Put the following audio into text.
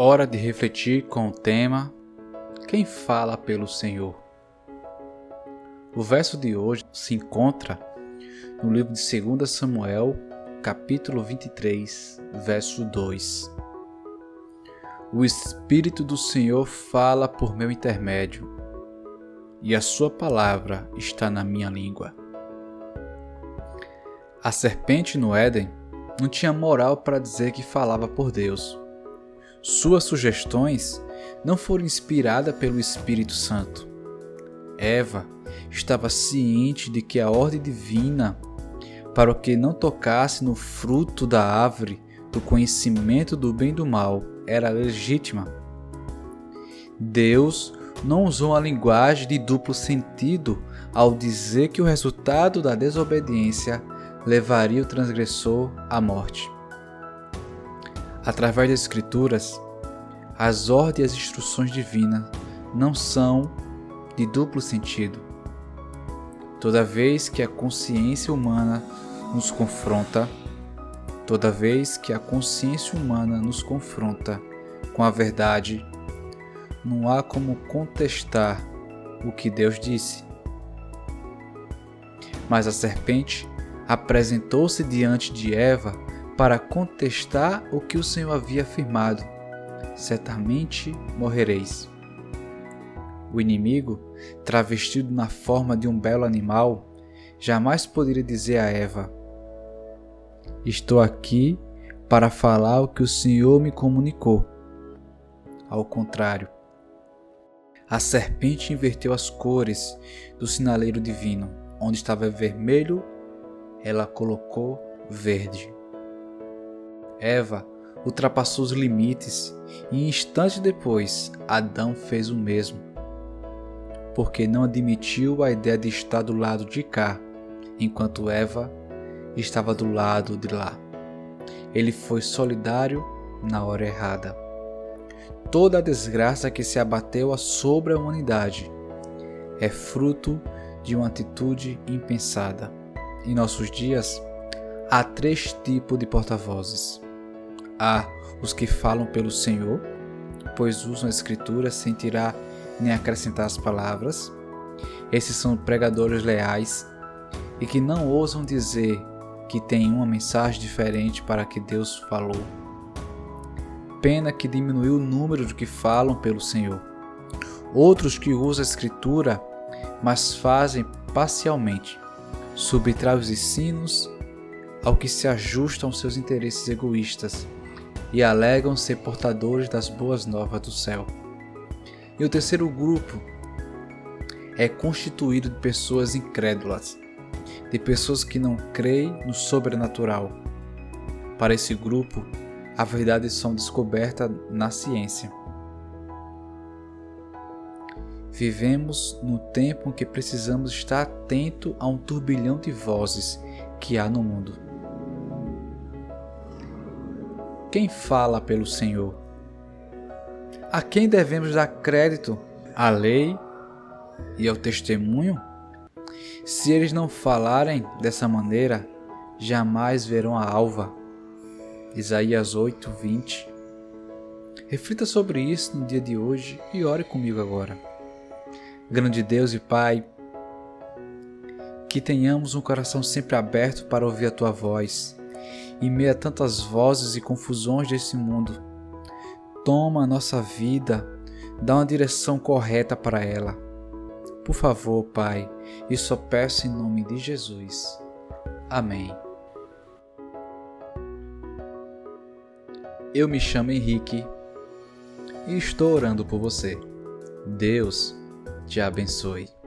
Hora de refletir com o tema Quem fala pelo Senhor? O verso de hoje se encontra no livro de 2 Samuel, capítulo 23, verso 2. O Espírito do Senhor fala por meu intermédio, e a sua palavra está na minha língua. A serpente no Éden não tinha moral para dizer que falava por Deus suas sugestões não foram inspiradas pelo Espírito Santo. Eva estava ciente de que a ordem divina para que não tocasse no fruto da árvore do conhecimento do bem e do mal era legítima. Deus não usou a linguagem de duplo sentido ao dizer que o resultado da desobediência levaria o transgressor à morte. Através das Escrituras, as ordens e as instruções divinas não são de duplo sentido. Toda vez que a consciência humana nos confronta, toda vez que a consciência humana nos confronta com a verdade, não há como contestar o que Deus disse. Mas a serpente apresentou-se diante de Eva para contestar o que o Senhor havia afirmado: certamente morrereis. O inimigo, travestido na forma de um belo animal, jamais poderia dizer a Eva: Estou aqui para falar o que o Senhor me comunicou. Ao contrário, a serpente inverteu as cores do sinaleiro divino. Onde estava vermelho, ela colocou verde. Eva ultrapassou os limites e instantes depois Adão fez o mesmo, porque não admitiu a ideia de estar do lado de cá, enquanto Eva estava do lado de lá. Ele foi solidário na hora errada. Toda a desgraça que se abateu sobre a humanidade é fruto de uma atitude impensada. Em nossos dias, há três tipos de porta-vozes Há os que falam pelo Senhor, pois usam a Escritura sem tirar nem acrescentar as palavras. Esses são pregadores leais e que não ousam dizer que tem uma mensagem diferente para que Deus falou. Pena que diminuiu o número de que falam pelo Senhor. Outros que usam a Escritura, mas fazem parcialmente, subtrai os ensinos ao que se ajustam aos seus interesses egoístas e alegam ser portadores das boas novas do céu. E o terceiro grupo é constituído de pessoas incrédulas, de pessoas que não creem no sobrenatural. Para esse grupo, a verdade são descobertas na ciência. Vivemos no tempo em que precisamos estar atento a um turbilhão de vozes que há no mundo. Quem fala pelo Senhor? A quem devemos dar crédito? À lei e ao testemunho? Se eles não falarem dessa maneira, jamais verão a alva. Isaías 8, 20. Reflita sobre isso no dia de hoje e ore comigo agora. Grande Deus e Pai, que tenhamos um coração sempre aberto para ouvir a tua voz em meio a tantas vozes e confusões desse mundo. Toma a nossa vida, dá uma direção correta para ela. Por favor, Pai, e só peço em nome de Jesus. Amém. Eu me chamo Henrique e estou orando por você. Deus te abençoe.